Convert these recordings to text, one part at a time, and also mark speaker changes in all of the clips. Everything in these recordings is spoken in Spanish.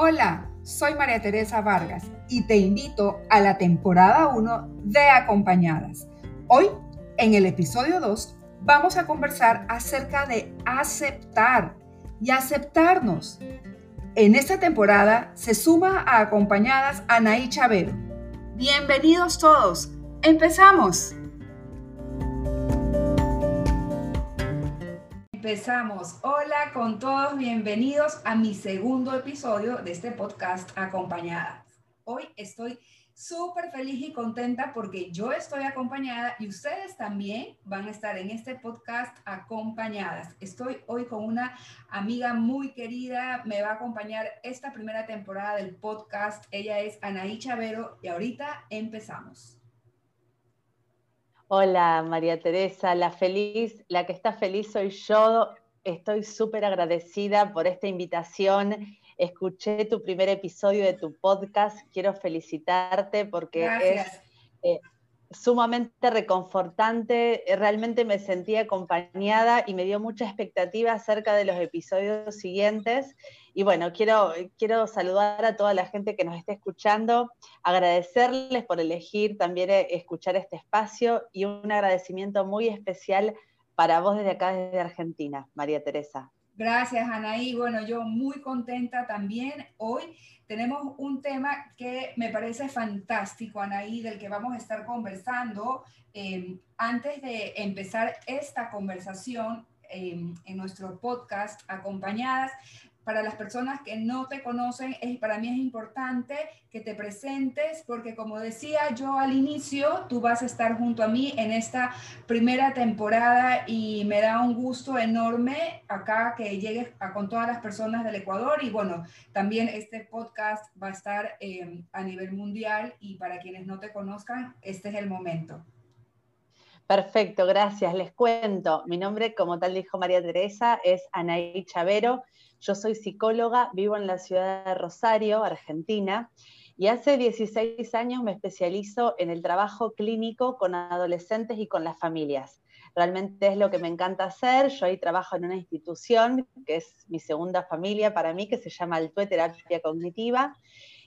Speaker 1: Hola, soy María Teresa Vargas y te invito a la temporada 1 de Acompañadas. Hoy, en el episodio 2, vamos a conversar acerca de aceptar y aceptarnos. En esta temporada se suma a Acompañadas Anaí Chavero. Bienvenidos todos. ¡Empezamos! Empezamos. Hola con todos, bienvenidos a mi segundo episodio de este podcast Acompañadas. Hoy estoy súper feliz y contenta porque yo estoy acompañada y ustedes también van a estar en este podcast acompañadas. Estoy hoy con una amiga muy querida, me va a acompañar esta primera temporada del podcast. Ella es Anaí Chavero y ahorita empezamos.
Speaker 2: Hola María Teresa, la feliz, la que está feliz soy yo. Estoy súper agradecida por esta invitación. Escuché tu primer episodio de tu podcast. Quiero felicitarte porque es eh, sumamente reconfortante. Realmente me sentí acompañada y me dio mucha expectativa acerca de los episodios siguientes. Y bueno, quiero, quiero saludar a toda la gente que nos está escuchando, agradecerles por elegir también eh, escuchar este espacio y un agradecimiento muy especial para vos desde acá, desde Argentina, María Teresa.
Speaker 1: Gracias, Anaí. Bueno, yo muy contenta también. Hoy tenemos un tema que me parece fantástico, Anaí, del que vamos a estar conversando. Eh, antes de empezar esta conversación eh, en nuestro podcast, acompañadas, para las personas que no te conocen, para mí es importante que te presentes porque como decía yo al inicio, tú vas a estar junto a mí en esta primera temporada y me da un gusto enorme acá que llegues con todas las personas del Ecuador y bueno, también este podcast va a estar eh, a nivel mundial y para quienes no te conozcan, este es el momento.
Speaker 2: Perfecto, gracias. Les cuento. Mi nombre, como tal dijo María Teresa, es Anaí Chavero. Yo soy psicóloga, vivo en la ciudad de Rosario, Argentina, y hace 16 años me especializo en el trabajo clínico con adolescentes y con las familias. Realmente es lo que me encanta hacer. Yo ahí trabajo en una institución que es mi segunda familia para mí, que se llama Altue Terapia Cognitiva.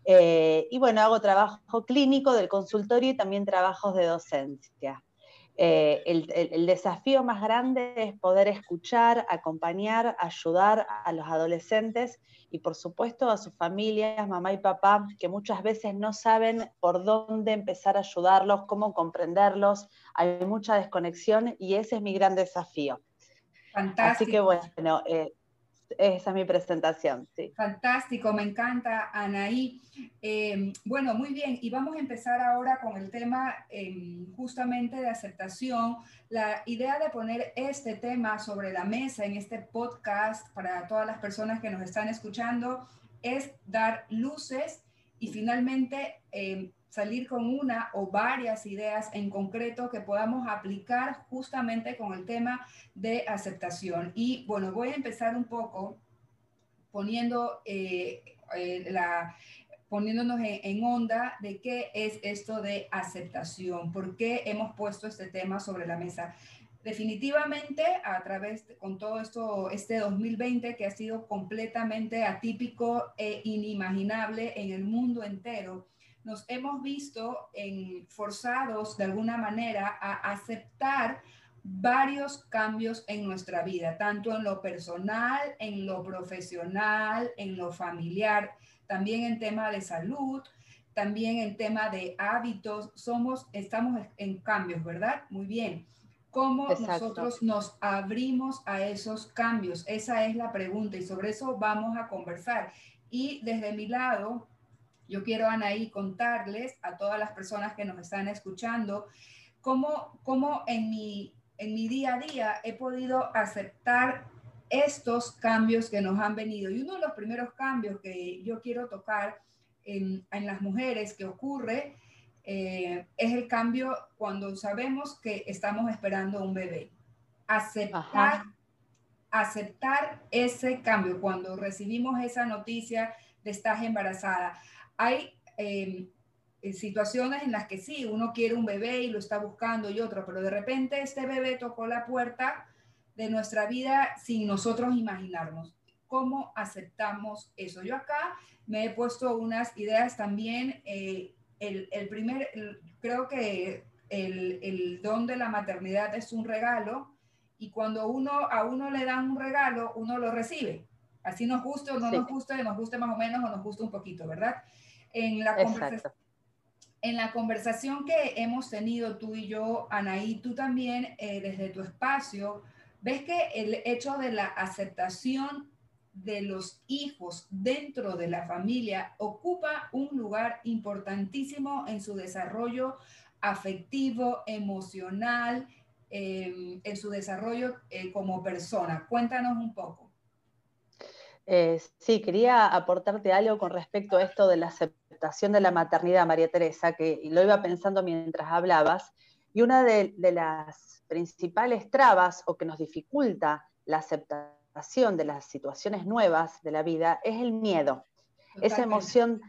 Speaker 2: Eh, y bueno, hago trabajo clínico del consultorio y también trabajos de docencia. Eh, el, desafío más grande es poder escuchar, acompañar, ayudar a los adolescentes y por supuesto a sus familias, mamá y papá, que muchas veces no saben por dónde empezar a ayudarlos, cómo comprenderlos. Hay mucha desconexión y ese es mi gran desafío. Fantástico. Así que bueno, eh, esa es mi presentación.
Speaker 1: Fantástico, me encanta, Anaí. Eh, bueno, muy bien, y vamos a empezar ahora con el tema em, justamente de aceptación. La idea de poner este tema sobre la mesa en este podcast para todas las personas que nos están escuchando es dar luces y finalmente em, salir con una o varias ideas en concreto que podamos aplicar justamente con el tema de aceptación. Y bueno, voy a empezar un poco poniendo eh, eh, la, poniéndonos en, onda de qué es esto de aceptación, por qué hemos puesto este tema sobre la mesa. Definitivamente, a través con todo esto, este 2020 que ha sido completamente atípico e inimaginable en el mundo entero, nos hemos visto en, forzados de alguna manera a aceptar varios cambios en nuestra vida, tanto en lo personal, en lo profesional, en lo familiar, también en tema de salud, también en tema de hábitos. Somos, estamos en cambios, ¿verdad? Muy bien. ¿Cómo nosotros nos abrimos a esos cambios? Esa es la pregunta y sobre eso vamos a conversar. Y desde mi lado, yo quiero, Anaí, contarles a todas las personas que nos están escuchando cómo, cómo en, mi, en mi día a día he podido aceptar estos cambios que nos han venido. Y uno de los primeros cambios que yo quiero tocar en, en las mujeres que ocurre eh, es el cambio cuando sabemos que estamos esperando un bebé. Aceptar, aceptar ese cambio cuando recibimos esa noticia de estar embarazada hay em, eh, situaciones en las que sí, uno quiere un bebé y lo está buscando y otro, pero de repente este bebé tocó la puerta de nuestra vida sin nosotros imaginarnos. cómo aceptamos eso. Yo acá me he puesto unas ideas también. Eh, el, el, primer, creo que el, el, don de la maternidad es un regalo y cuando uno a uno le dan un regalo, uno lo recibe. Así nos guste o no nos guste, nos guste más o menos o nos guste un poquito, ¿verdad? En la, en la conversación que hemos tenido tú y yo, Anaí, tú también eh, desde tu espacio, ves que el hecho de la aceptación de los hijos dentro de la familia ocupa un lugar importantísimo en su desarrollo afectivo, emocional, em, en su desarrollo eh, como persona. Cuéntanos un poco.
Speaker 2: Eh, sí, quería aportarte algo con respecto a esto de la aceptación de la maternidad, María Teresa, que lo iba pensando mientras hablabas, y una de, las principales trabas o que nos dificulta la aceptación de las situaciones nuevas de la vida es el miedo. Esa emoción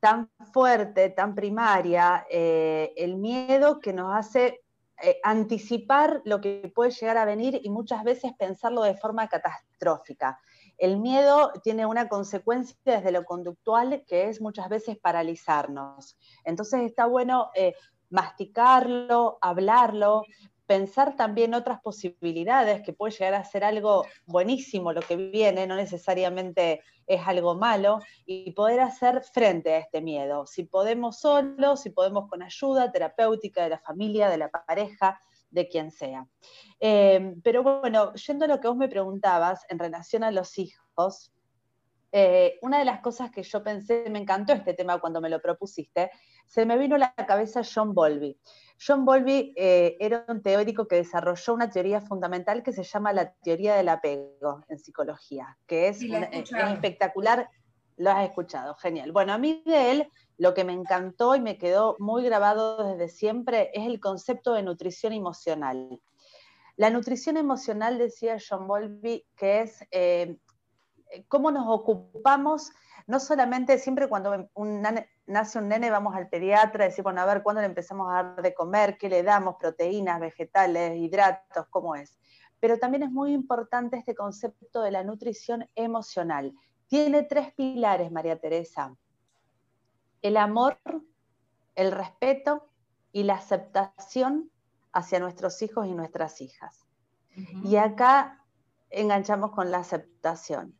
Speaker 2: tan fuerte, tan primaria, eh, el miedo que nos hace eh, anticipar lo que puede llegar a venir y muchas veces pensarlo de forma catastrófica. El miedo tiene una consecuencia desde lo conductual que es muchas veces paralizarnos. Entonces está bueno eh, masticarlo, hablarlo, pensar también otras posibilidades, que puede llegar a ser algo buenísimo lo que viene, no necesariamente es algo malo, y poder hacer frente a este miedo. Si podemos solos, si podemos con ayuda terapéutica de la familia, de la pareja, de quien sea. Eh, pero bueno, yendo a lo que vos me preguntabas en relación a los hijos, eh, una de las cosas que yo pensé, me encantó este tema cuando me lo propusiste, se me vino a la cabeza John Bowlby. John Bowlby eh, era un teórico que desarrolló una teoría fundamental que se llama la teoría del apego en psicología, que es, es espectacular. Lo has escuchado, genial. Bueno, a mí de él lo que me encantó y me quedó muy grabado desde siempre es el concepto de nutrición emocional. La nutrición emocional, decía John Bowlby, que es eh, cómo nos ocupamos, no solamente siempre cuando nace un nene vamos al pediatra decimos, bueno, a ver, ¿cuándo le empezamos a dar de comer? ¿Qué le damos? Proteínas, vegetales, hidratos, ¿cómo es? Pero también es muy importante este concepto de la nutrición emocional. Tiene tres pilares, María Teresa el amor, el respeto y la aceptación hacia nuestros hijos y nuestras hijas. Y acá enganchamos con la aceptación.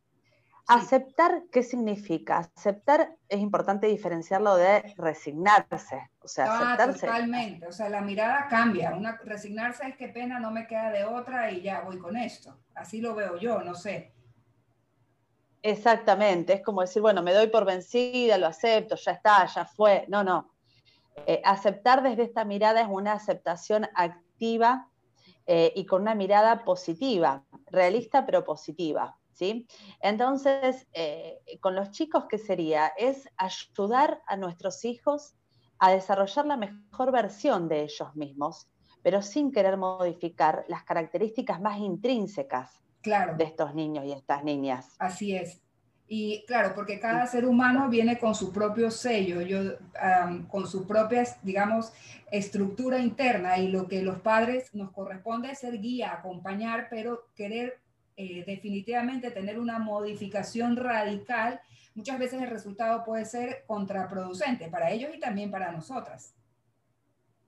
Speaker 2: Aceptar, ¿qué significa? Aceptar es importante diferenciarlo de resignarse. O sea,
Speaker 1: ah, aceptarse. Totalmente. O sea, la mirada cambia. Una, resignarse es que pena, no me queda de otra y ya voy con esto. Así lo veo yo, no sé.
Speaker 2: Exactamente, es como decir, bueno, me doy por vencida, lo acepto, ya está, ya fue. No, no. Eh, aceptar desde esta mirada es una aceptación activa eh, y con una mirada positiva, realista pero positiva. ¿sí? Entonces, eh, con los chicos, ¿qué sería? Es ayudar a nuestros hijos a desarrollar la mejor versión de ellos mismos, pero sin querer modificar las características más intrínsecas de estos niños y estas niñas.
Speaker 1: Así es. Y claro, porque cada ser humano viene con su propio sello, yo, con su propia, digamos, estructura interna y lo que los padres nos corresponde es ser guía, acompañar, pero querer eh, definitivamente tener una modificación radical, muchas veces el resultado puede ser contraproducente para ellos y también para nosotras.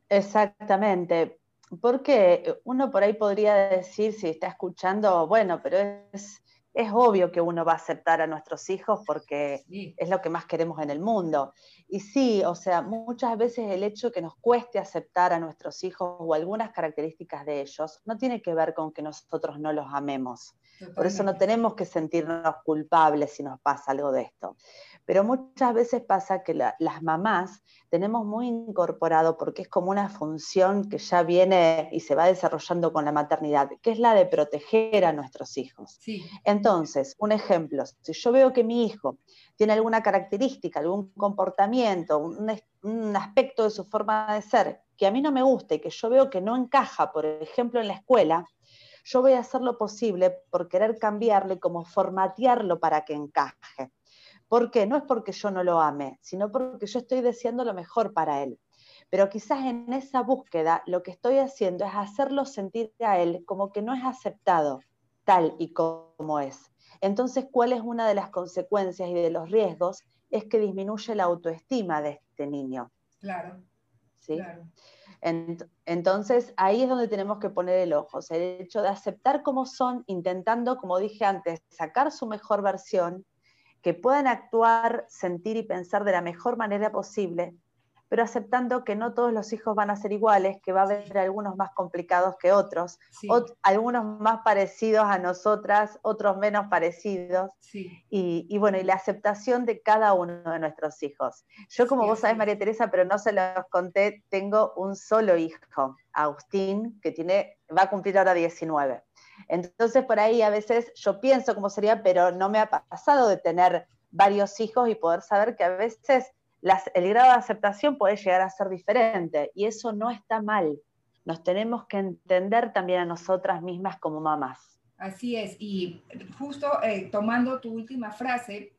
Speaker 2: Exactamente porque uno por ahí podría decir, si está escuchando, bueno, pero es, es obvio que uno va a aceptar a nuestros hijos porque es lo que más queremos en el mundo. Y sí, o sea, muchas veces el hecho que nos cueste aceptar a nuestros hijos o algunas características de ellos no tiene que ver con que nosotros no los amemos. Por eso no tenemos que sentirnos culpables si nos pasa algo de esto. Pero muchas veces pasa que las mamás tenemos muy incorporado, porque es como una función que ya viene y se va desarrollando con la maternidad, que es la de proteger a nuestros hijos. Entonces, un ejemplo, si yo veo que mi hijo tiene alguna característica, algún comportamiento, un, un aspecto de su forma de ser que a mí no me gusta y que yo veo que no encaja, por ejemplo, en la escuela, yo voy a hacer lo posible por querer cambiarlo y como formatearlo para que encaje. ¿Por qué? No es porque yo no lo ame, sino porque yo estoy deseando lo mejor para él. Pero quizás en esa búsqueda lo que estoy haciendo es hacerlo sentir a él como que no es aceptado, tal y como es. Entonces, ¿cuál es una de las consecuencias y de los riesgos? Es que disminuye la autoestima de este niño.
Speaker 1: Claro.
Speaker 2: ¿Sí? Entonces, ahí es donde tenemos que poner el ojo, el hecho de aceptar cómo son, intentando, como dije antes, sacar su mejor versión, que puedan actuar, sentir y pensar de la mejor manera posible, pero aceptando que no todos los hijos van a ser iguales, que va a haber algunos más complicados que otros, algunos más parecidos a nosotras, otros menos parecidos, y, bueno, y la aceptación de cada uno de nuestros hijos. Yo, como vos sabés, María Teresa, pero no se los conté, tengo un solo hijo, Agustín, que tiene, va a cumplir ahora 19. Entonces, por ahí a veces yo pienso cómo sería, pero no me ha pasado de tener varios hijos y poder saber que a veces el grado de aceptación puede llegar a ser diferente y eso no está mal. Nos tenemos que entender también a nosotras mismas como mamás.
Speaker 1: Así es, y justo eh, tomando tu última frase,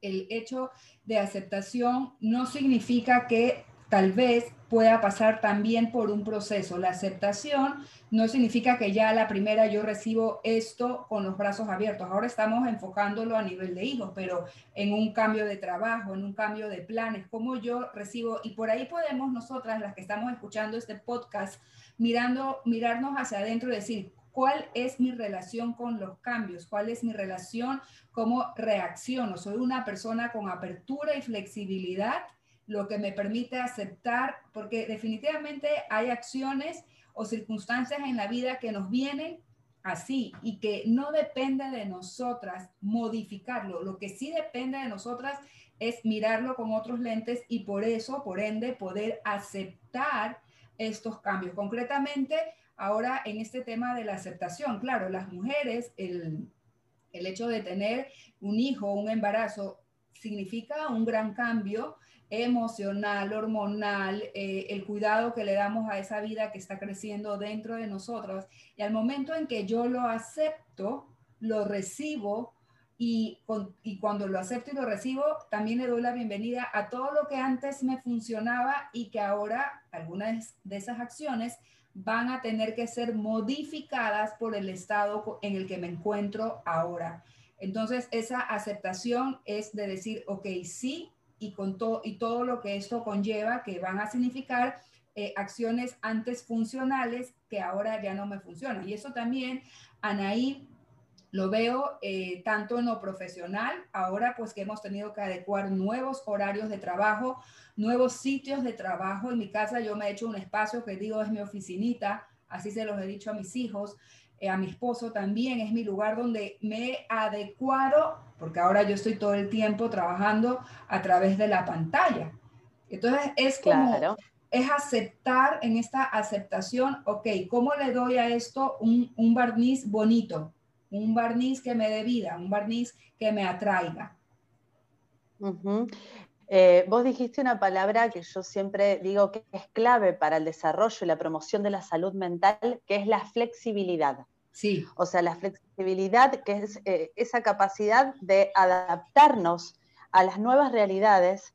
Speaker 1: el hecho de aceptación no significa que tal vez pueda pasar también por un proceso. La aceptación no significa que ya a la primera yo recibo esto con los brazos abiertos. Ahora estamos enfocándolo a nivel de hijos, pero en un cambio de trabajo, en un cambio de planes, cómo yo recibo, y por ahí podemos nosotras, las que estamos escuchando este podcast, mirando, mirarnos hacia adentro y decir, ¿cuál es mi relación con los cambios? ¿Cuál es mi relación? ¿Cómo reacciono? ¿Soy una persona con apertura y flexibilidad? Lo que me permite aceptar, porque definitivamente hay acciones o circunstancias en la vida que nos vienen así y que no depende de nosotras modificarlo. Lo que sí depende de nosotras es mirarlo con otros lentes y por eso, por ende, poder aceptar estos cambios. Concretamente, ahora en este tema de la aceptación, claro, las mujeres, el, el hecho de tener un hijo, un embarazo, significa un gran cambio emocional, hormonal, eh, el cuidado que le damos a esa vida que está creciendo dentro de nosotros. Y al momento en que yo lo acepto, lo recibo y, y cuando lo acepto y lo recibo, también le doy la bienvenida a todo lo que antes me funcionaba y que ahora algunas de esas acciones van a tener que ser modificadas por el estado en el que me encuentro ahora. Entonces, esa aceptación es de decir, ok, sí, y, con todo y todo lo que esto conlleva, que van a significar eh, acciones antes funcionales que ahora ya no me funcionan. Y eso también, Anaí, lo veo eh, tanto en lo profesional, ahora pues que hemos tenido que adecuar nuevos horarios de trabajo, nuevos sitios de trabajo. En mi casa yo me he hecho un espacio que digo es mi oficinita, así se los he dicho a mis hijos. Eh, a mi esposo también, es mi lugar donde me he adecuado, porque ahora yo estoy todo el tiempo trabajando a través de la pantalla. Entonces es como, es aceptar en esta aceptación, ok, ¿cómo le doy a esto un, un barniz bonito? Un barniz que me dé vida, un barniz que me atraiga.
Speaker 2: Eh, vos dijiste una palabra que yo siempre digo que es clave para el desarrollo y la promoción de la salud mental, que es la flexibilidad.
Speaker 1: Sí.
Speaker 2: O sea, la flexibilidad, que es eh, esa capacidad de adaptarnos a las nuevas realidades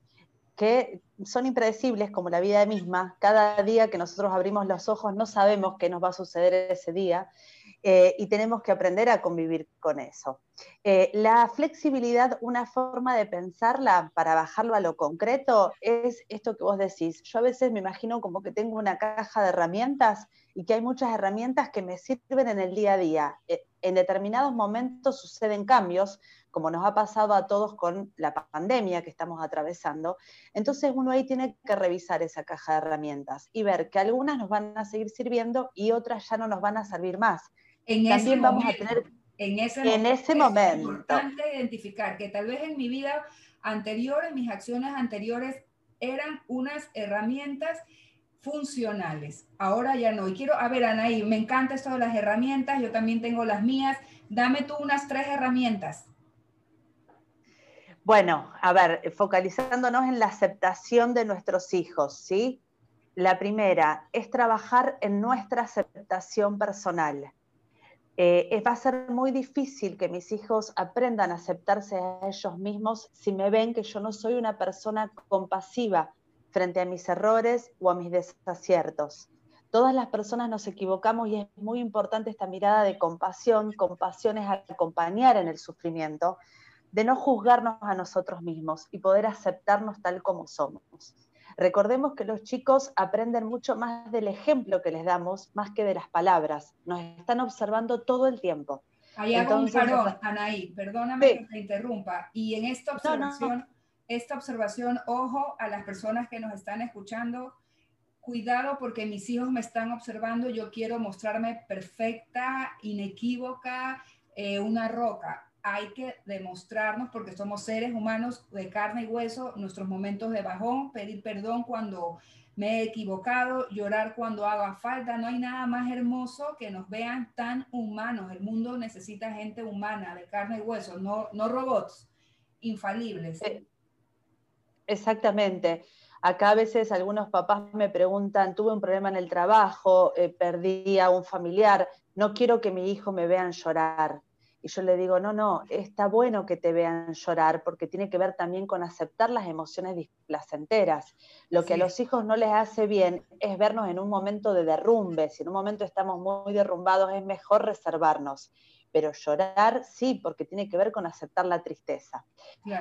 Speaker 2: que son impredecibles como la vida misma. Cada día que nosotros abrimos los ojos no sabemos qué nos va a suceder ese día eh, y tenemos que aprender a convivir con eso. Eh, la flexibilidad, una forma de pensarla para bajarlo a lo concreto, es esto que vos decís. Yo a veces me imagino como que tengo una caja de herramientas y que hay muchas herramientas que me sirven en el día a día. Eh, en determinados momentos suceden cambios, como nos ha pasado a todos con la pandemia que estamos atravesando. Entonces uno ahí tiene que revisar esa caja de herramientas y ver que algunas nos van a seguir sirviendo y otras ya no nos van a servir más
Speaker 1: en también vamos a tener en ese,
Speaker 2: en ese momento. Es
Speaker 1: importante identificar que tal vez en mi vida anterior, en mis acciones anteriores, eran unas herramientas funcionales. Ahora ya no. Y quiero, a ver, Anaí, me encanta esto de las herramientas, yo también tengo las mías. Dame tú unas tres herramientas.
Speaker 2: Bueno, a ver, focalizándonos en la aceptación de nuestros hijos, ¿sí? La primera es trabajar en nuestra aceptación personal. Eh, va a ser muy difícil que mis hijos aprendan a aceptarse a ellos mismos si me ven que yo no soy una persona compasiva frente a mis errores o a mis desaciertos. Todas las personas nos equivocamos y es muy importante esta mirada de compasión. Compasión es acompañar en el sufrimiento, de no juzgarnos a nosotros mismos y poder aceptarnos tal como somos. Recordemos que los chicos aprenden mucho más del ejemplo que les damos, más que de las palabras. Nos están observando todo el tiempo.
Speaker 1: Ahí hago un parón, Anaí, perdóname que te interrumpa. Y en esta observación, esta observación, ojo a las personas que nos están escuchando, cuidado porque mis hijos me están observando, yo quiero mostrarme perfecta, inequívoca, eh, una roca. Hay que demostrarnos, porque somos seres humanos de carne y hueso, nuestros momentos de bajón, pedir perdón cuando me he equivocado, llorar cuando haga falta. No hay nada más hermoso que nos vean tan humanos. El mundo necesita gente humana, de carne y hueso, no, no robots infalibles. Eh,
Speaker 2: exactamente. Acá a veces algunos papás me preguntan, tuve un problema en el trabajo, eh, perdí a un familiar, no quiero que mi hijo me vean llorar. Y yo le digo, no, no, está bueno que te vean llorar porque tiene que ver también con aceptar las emociones displacenteras. Lo que a los hijos no les hace bien es vernos en un momento de derrumbe. Si en un momento estamos muy derrumbados, es mejor reservarnos pero llorar sí, porque tiene que ver con aceptar la tristeza.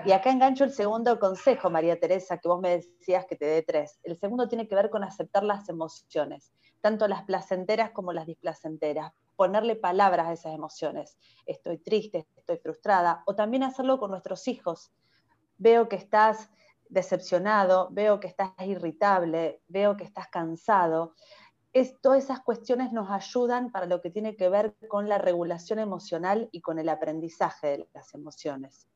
Speaker 2: Y acá engancho el segundo consejo, María Teresa, que vos me decías que te dé tres. El segundo tiene que ver con aceptar las emociones, tanto las placenteras como las displacenteras, ponerle palabras a esas emociones. Estoy triste, estoy frustrada, o también hacerlo con nuestros hijos. Veo que estás decepcionado, veo que estás irritable, veo que estás cansado todas esas cuestiones nos ayudan para lo que tiene que ver con la regulación emocional y con el aprendizaje de las emociones.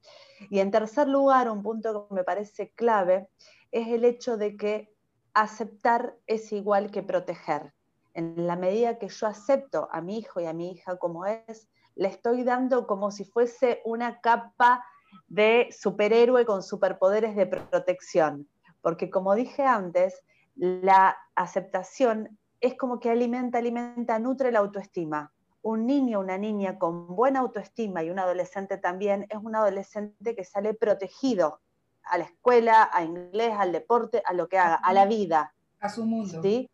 Speaker 2: Y en tercer lugar, un punto que me parece clave es el hecho de que aceptar es igual que proteger. En la medida que yo acepto a mi hijo y a mi hija como es, le estoy dando como si fuese una capa de superhéroe con superpoderes de protección. Porque como dije antes, la aceptación es como que alimenta, alimenta, nutre la autoestima. Un niño, una niña con buena autoestima y un adolescente también es un adolescente que sale protegido a la escuela, a inglés, al deporte, a lo que haga, a la vida.
Speaker 1: A su mundo.
Speaker 2: ¿sí?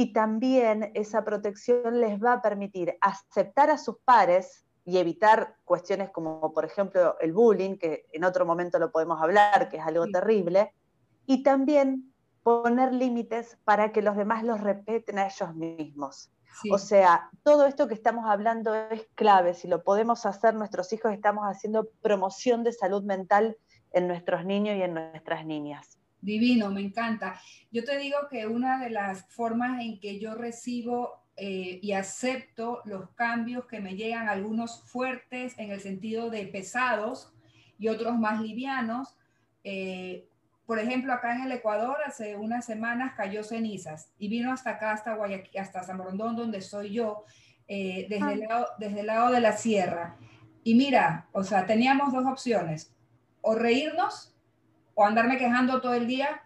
Speaker 2: Y también esa protección les va a permitir aceptar a sus pares y evitar cuestiones como, por ejemplo, el bullying, que en otro momento lo podemos hablar, que es algo terrible, y también poner límites para que los demás los respeten a ellos mismos. O sea, todo esto que estamos hablando es clave. Si lo podemos hacer, nuestros hijos estamos haciendo promoción de salud mental en nuestros niños y en nuestras niñas.
Speaker 1: Divino, me encanta. Yo te digo que una de las formas en que yo recibo eh, y acepto los cambios que me llegan, algunos fuertes en el sentido de pesados y otros más livianos, eh, por ejemplo, acá en el Ecuador hace unas semanas cayó cenizas y vino hasta acá, hasta Guayaquil, hasta San Borondón, donde soy yo, eh, desde, el lado, desde el lado de la sierra. Y mira, o sea, teníamos dos opciones, o reírnos o andarme quejando todo el día.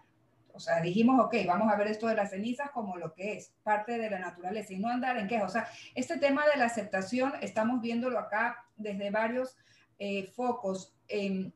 Speaker 1: O sea, dijimos, ok, vamos a ver esto de las cenizas como lo que es, parte de la naturaleza, y no andar en queja. O sea, este tema de la aceptación, estamos viéndolo acá desde varios eh, focos. en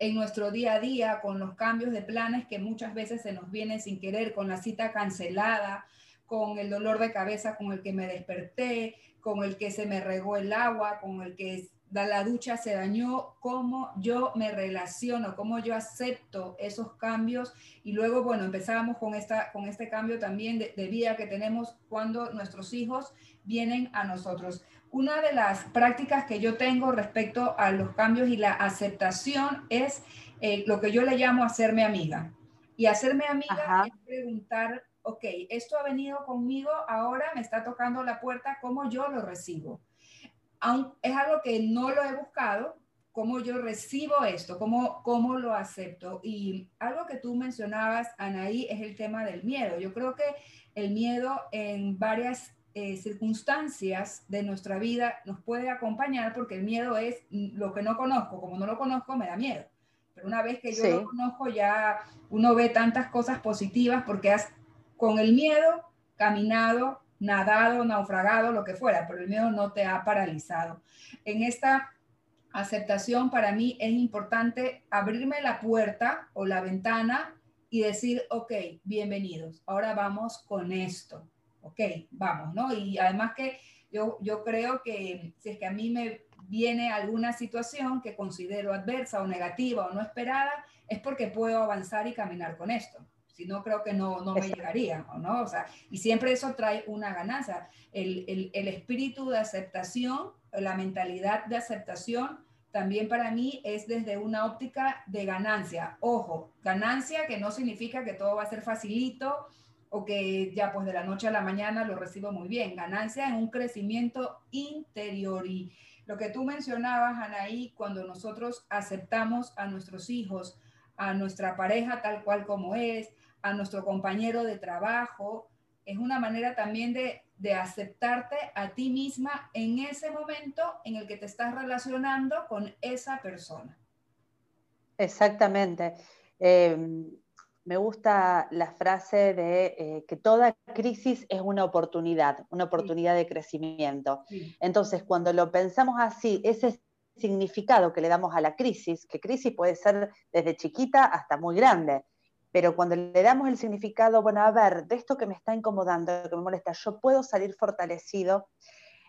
Speaker 1: en nuestro día a día con los cambios de planes que muchas veces se nos vienen sin querer, con la cita cancelada, con el dolor de cabeza con el que me desperté, con el que se me regó el agua, con el que la ducha se dañó, cómo yo me relaciono, cómo yo acepto esos cambios y luego, bueno, empezábamos con, esta, con este cambio también de, de vida que tenemos cuando nuestros hijos vienen a nosotros. Una de las prácticas que yo tengo respecto a los cambios y la aceptación es eh, lo que yo le llamo hacerme amiga. Y hacerme amiga es preguntar, ok, esto ha venido conmigo, ahora me está tocando la puerta, ¿cómo yo lo recibo? Es algo que no lo he buscado, cómo yo recibo esto, cómo, cómo lo acepto. Y algo que tú mencionabas, Anaí, es el tema del miedo. Yo creo que el miedo en varias eh, circunstancias de nuestra vida nos puede acompañar porque el miedo es lo que no conozco, como no lo conozco me da miedo. Pero una vez que yo lo conozco ya uno ve tantas cosas positivas porque has con el miedo caminado, nadado, naufragado, lo que fuera, pero el miedo no te ha paralizado. En esta aceptación para mí es importante abrirme la puerta o la ventana y decir, ok, bienvenidos, ahora vamos con esto ok, vamos, ¿no? Y además que yo, yo creo que si es que a mí me viene alguna situación que considero adversa o negativa o no esperada, es porque puedo avanzar y caminar con esto. Si no, creo que no, no me llegaría, ¿no? O sea, y siempre eso trae una ganancia. El, el, el espíritu de aceptación, la mentalidad de aceptación, también para mí es desde una óptica de ganancia. Ojo, ganancia que no significa que todo va a ser facilito o que ya pues de la noche a la mañana lo recibo muy bien. Ganancia en un crecimiento interior. Y lo que tú mencionabas, Anaí, cuando nosotros aceptamos a nuestros hijos, a nuestra pareja tal cual como es, a nuestro compañero de trabajo, es una manera también de, de, aceptarte a ti misma en ese momento en el que te estás relacionando con esa persona.
Speaker 2: Exactamente. Eh, me gusta la frase de eh, que toda crisis es una oportunidad, una oportunidad de crecimiento. Entonces, cuando lo pensamos así, ese significado que le damos a la crisis, que crisis puede ser desde chiquita hasta muy grande, pero cuando le damos el significado, bueno, a ver, de esto que me está incomodando, que me molesta, yo puedo salir fortalecido,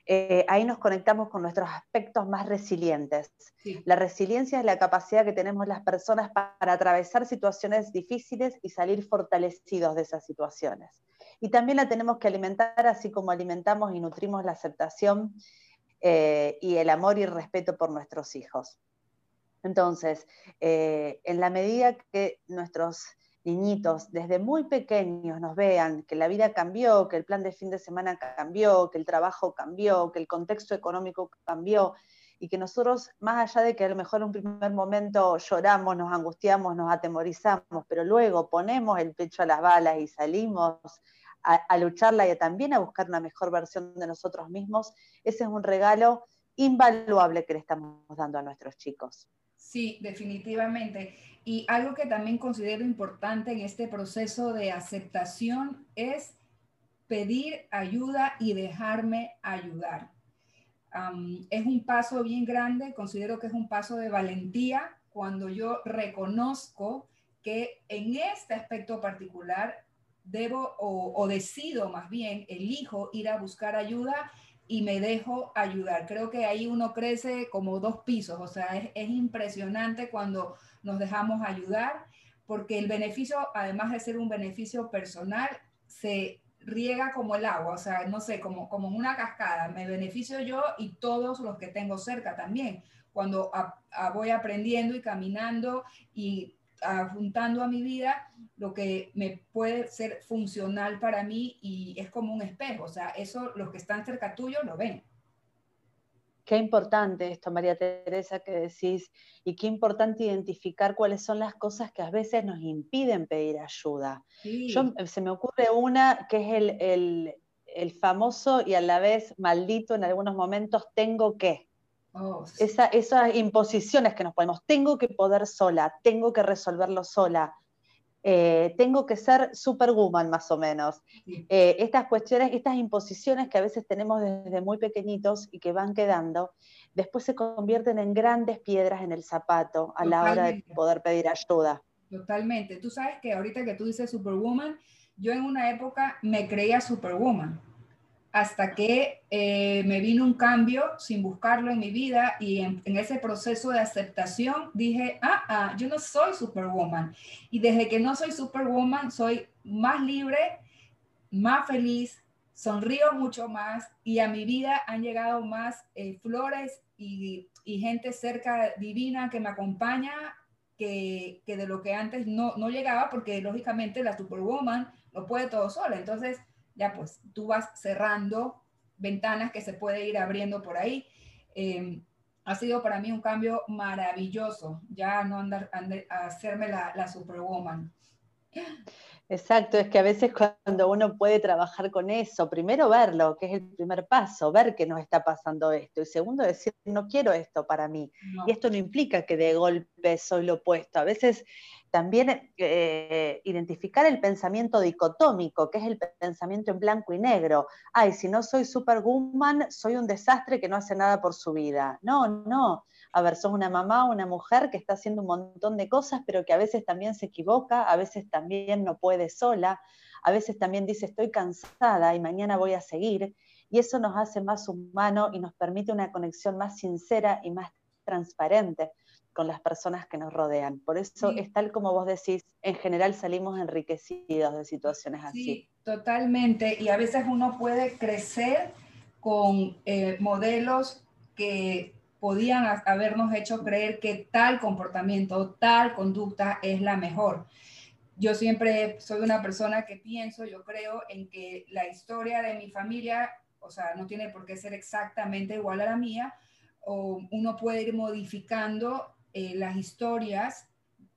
Speaker 2: eh, ahí nos conectamos con nuestros aspectos más resilientes. La resiliencia es la capacidad que tenemos las personas para atravesar situaciones difíciles y salir fortalecidos de esas situaciones. Y también la tenemos que alimentar así como alimentamos y nutrimos la aceptación eh, y el amor y el respeto por nuestros hijos. Entonces, eh, en la medida que nuestros niñitos desde muy pequeños nos vean que la vida cambió, que el plan de fin de semana cambió, que el trabajo cambió, que el contexto económico cambió y que nosotros, más allá de que a lo mejor en un primer momento lloramos, nos angustiamos, nos atemorizamos, pero luego ponemos el pecho a las balas y salimos a, a lucharla y también a buscar una mejor versión de nosotros mismos, ese es un regalo invaluable que le estamos dando a nuestros chicos.
Speaker 1: Sí, definitivamente. Y algo que también considero importante en este proceso de aceptación es pedir ayuda y dejarme ayudar. es un paso bien grande, considero que es un paso de valentía cuando yo reconozco que en este aspecto particular debo o, o decido más bien, elijo ir a buscar ayuda y me dejo ayudar. Creo que ahí uno crece como dos pisos, o sea, es, es, impresionante cuando nos dejamos ayudar, porque el beneficio, además de ser un beneficio personal, se riega como el agua, o sea, no sé, como, como una cascada. Me beneficio yo y todos los que tengo cerca también. Cuando voy aprendiendo y caminando y juntando a mi vida lo que me puede ser funcional para mí y es como un espejo, o sea, eso los que están cerca tuyo lo ven.
Speaker 2: Qué importante esto, María Teresa, que decís, y qué importante identificar cuáles son las cosas que a veces nos impiden pedir ayuda. Yo, se me ocurre una que es el, el, el famoso y a la vez maldito en algunos momentos, tengo que. Oh, esas imposiciones que nos ponemos, tengo que poder sola, tengo que resolverlo sola, eh, tengo que ser superwoman más o menos. Eh, estas cuestiones, estas imposiciones que a veces tenemos desde muy pequeñitos y que van quedando, después se convierten en grandes piedras en el zapato a la hora de poder pedir ayuda.
Speaker 1: Totalmente. Tú sabes que ahorita que tú dices superwoman, yo en una época me creía superwoman hasta que eh, me vino un cambio sin buscarlo en mi vida y en, ese proceso de aceptación dije, ah, ah, yo no soy superwoman. Y desde que no soy superwoman, soy más libre, más feliz, sonrío mucho más y a mi vida han llegado más eh, flores y, y, gente cerca divina que me acompaña que, que de lo que antes no, no llegaba porque lógicamente la superwoman lo puede todo sola. Entonces, ya pues tú vas cerrando ventanas que se puede ir abriendo por ahí. Em, ha sido para mí un cambio maravilloso, ya no andar, a hacerme la, la superwoman.
Speaker 2: Exacto, es que a veces cuando uno puede trabajar con eso, primero verlo, que es el primer paso, ver que nos está pasando esto, y segundo decir, no quiero esto para mí. Y esto no implica que de golpe golpe, soy lo opuesto. A veces también eh, identificar el pensamiento dicotómico, que es el pensamiento en blanco y negro. Ay, si no soy superwoman, soy un desastre que no hace nada por su vida. No, no. A ver, sos una mamá, una mujer que está haciendo un montón de cosas, pero que a veces también se equivoca, a veces también no puede sola, a veces también dice estoy cansada y mañana voy a seguir. Y eso nos hace más humanos y nos permite una conexión más sincera y más transparente con las personas que nos rodean. Por eso es tal como vos decís, en general salimos enriquecidos de situaciones así.
Speaker 1: Sí, totalmente. Y a veces uno puede crecer con eh, modelos que podían habernos hecho creer que tal comportamiento, tal conducta es la mejor. Yo siempre soy una persona que pienso, yo creo en que la historia de mi familia, o sea, no tiene por qué ser exactamente igual a la mía, o uno puede ir modificando eh, las historias,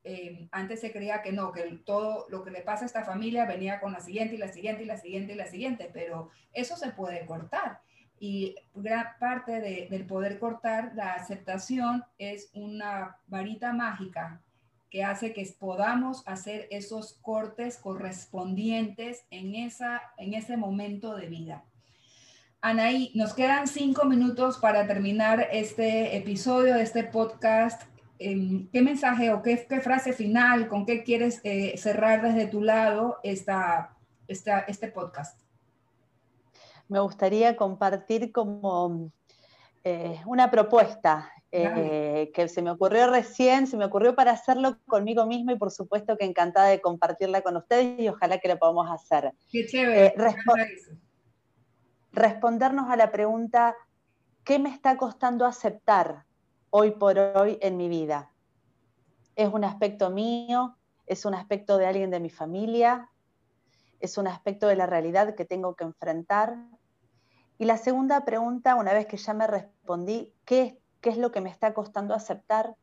Speaker 1: eh, antes se creía que no, que todo lo que le pasa a esta familia venía con la siguiente y la siguiente y la siguiente y la siguiente, pero eso se puede cortar. Y gran parte del poder cortar, la aceptación es una varita mágica que hace que podamos hacer esos cortes correspondientes en, esa, en ese momento de vida. Anaí, nos quedan cinco minutos para terminar este episodio de este podcast Em, ¿qué mensaje o qué, frase final, con qué quieres eh, cerrar desde tu lado esta, este podcast?
Speaker 2: Me gustaría compartir como eh, una propuesta eh, que se me ocurrió recién, se me ocurrió para hacerlo conmigo misma y por supuesto que encantada de compartirla con ustedes y ojalá que lo podamos hacer.
Speaker 1: Qué chévere.
Speaker 2: respondernos a la pregunta, ¿qué me está costando aceptar? hoy por hoy en mi vida. Es un aspecto mío, es un aspecto de alguien de mi familia, es un aspecto de la realidad que tengo que enfrentar. Y la segunda pregunta, una vez que ya me respondí, ¿qué, qué es lo que me está costando aceptar?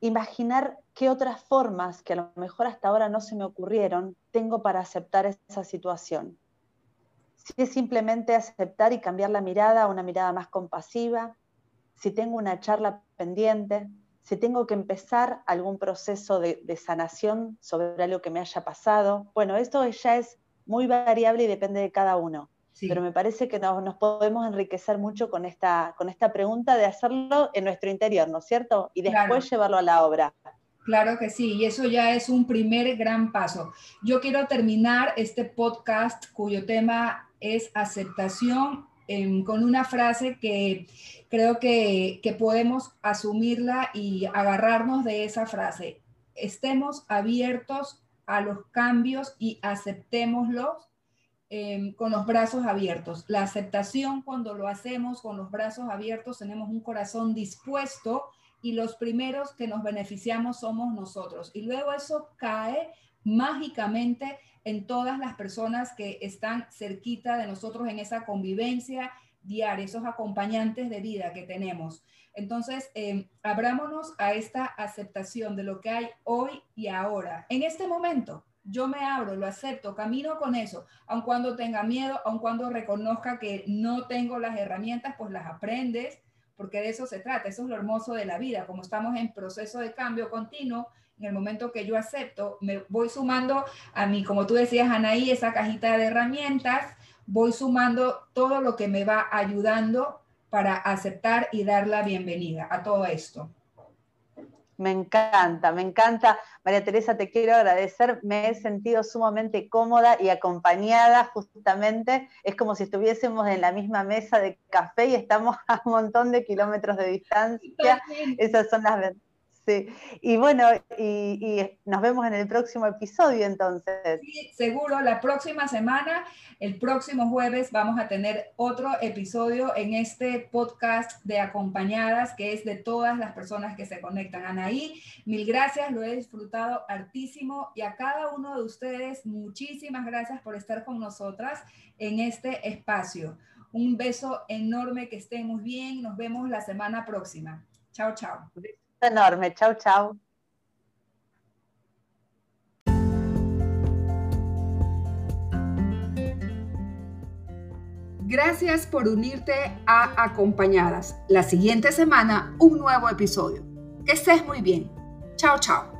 Speaker 2: Imaginar qué otras formas que a lo mejor hasta ahora no se me ocurrieron tengo para aceptar esa situación. Si es simplemente aceptar y cambiar la mirada a una mirada más compasiva, si tengo una charla pendiente, si tengo que empezar algún proceso de, sanación sobre algo que me haya pasado. Bueno, esto ya es muy variable y depende de cada uno. Pero me parece que nos, podemos enriquecer mucho con esta, con esta pregunta de hacerlo en nuestro interior, ¿no es cierto? Y después llevarlo a la obra.
Speaker 1: Claro que sí, y eso ya es un primer gran paso. Yo quiero terminar este podcast cuyo tema es aceptación Em, con una frase que creo que, podemos asumirla y agarrarnos de esa frase. Estemos abiertos a los cambios y aceptémoslos em, con los brazos abiertos. La aceptación cuando lo hacemos con los brazos abiertos, tenemos un corazón dispuesto y los primeros que nos beneficiamos somos nosotros. Y luego eso cae mágicamente en todas las personas que están cerquita de nosotros en esa convivencia diaria, esos acompañantes de vida que tenemos. Entonces, eh, abrámonos a esta aceptación de lo que hay hoy y ahora. En este momento, yo me abro, lo acepto, camino con eso, aun cuando tenga miedo, aun cuando reconozca que no tengo las herramientas, pues las aprendes, porque de eso se trata, eso es lo hermoso de la vida, como estamos en proceso de cambio continuo, en el momento que yo acepto, me voy sumando a mí, como tú decías, Anaí, esa cajita de herramientas, voy sumando todo lo que me va ayudando para aceptar y dar la bienvenida a todo esto.
Speaker 2: Me encanta, me encanta. María Teresa, te quiero agradecer. Me he sentido sumamente cómoda y acompañada justamente. Es como si estuviésemos en la misma mesa de café y estamos a un montón de kilómetros de distancia. Esas son las ventajas Sí, y bueno, y, nos vemos en el próximo episodio entonces.
Speaker 1: Sí, seguro, la próxima semana, el próximo jueves, vamos a tener otro episodio en este podcast de acompañadas, que es de todas las personas que se conectan. Anaí, mil gracias, lo he disfrutado hartísimo y a cada uno de ustedes, muchísimas gracias por estar con nosotras en este espacio. Un beso enorme, que estén muy bien, nos vemos la semana próxima. Chao, chao
Speaker 2: enorme. Chau, chau.
Speaker 1: Gracias por unirte a Acompañadas. La siguiente semana, un nuevo episodio. Que estés muy bien. Chao, chao.